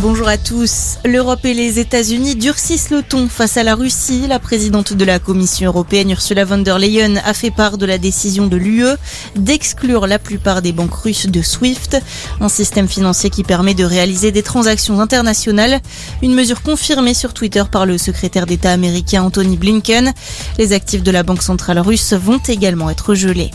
Bonjour à tous. L'Europe et les États-Unis durcissent le ton face à la Russie. La présidente de la Commission européenne, Ursula von der Leyen, a fait part de la décision de l'UE d'exclure la plupart des banques russes de SWIFT, un système financier qui permet de réaliser des transactions internationales. Une mesure confirmée sur Twitter par le secrétaire d'État américain Anthony Blinken. Les actifs de la Banque centrale russe vont également être gelés.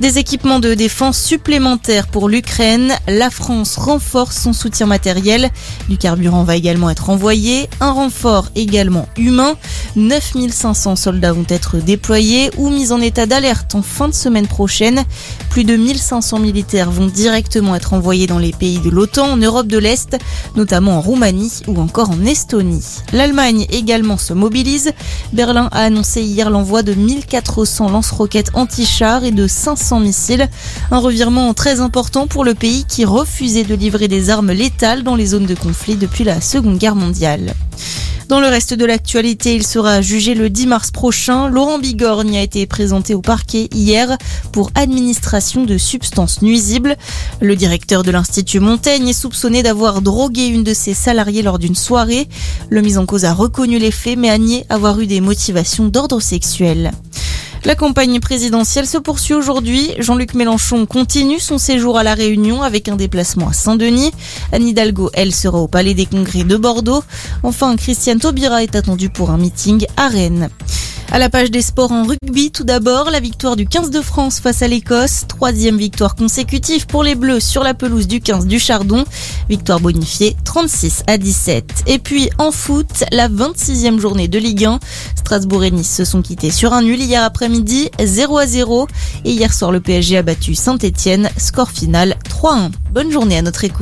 Des équipements de défense supplémentaires pour l'Ukraine. La France renforce son soutien matériel. Du carburant va également être envoyé. Un renfort également humain. 9500 soldats vont être déployés ou mis en état d'alerte en fin de semaine prochaine. Plus de 1500 militaires vont directement être envoyés dans les pays de l'OTAN en Europe de l'Est, notamment en Roumanie ou encore en Estonie. L'Allemagne également se mobilise. Berlin a annoncé hier l'envoi de 1400 lance-roquettes anti-chars et de 500 missiles. Un revirement très important pour le pays qui refusait de livrer des armes létales dans les zones de conflit depuis la Seconde Guerre mondiale. Dans le reste de l'actualité, il sera jugé le 10 mars prochain. Laurent Bigorgne a été présenté au parquet hier pour administration de substances nuisibles. Le directeur de l'Institut Montaigne est soupçonné d'avoir drogué une de ses salariés lors d'une soirée. Le mis en cause a reconnu les faits mais a nié avoir eu des motivations d'ordre sexuel. La campagne présidentielle se poursuit aujourd'hui. Jean-Luc Mélenchon continue son séjour à La Réunion avec un déplacement à Saint-Denis. Anne Hidalgo, elle, sera au Palais des Congrès de Bordeaux. Enfin, Christiane Taubira est attendue pour un meeting à Rennes. À la page des sports en rugby, tout d'abord, la victoire du 15 de France face à l'Écosse. Troisième victoire consécutive pour les Bleus sur la pelouse du 15 du Chardon. Victoire bonifiée 36 à 17. Et puis en foot, la 26e journée de Ligue 1. Strasbourg et Nice se sont quittés sur un nul hier après-midi, 0 à 0. Et hier soir, le PSG a battu Saint-Etienne. Score final 3-1. Bonne journée à notre écoute.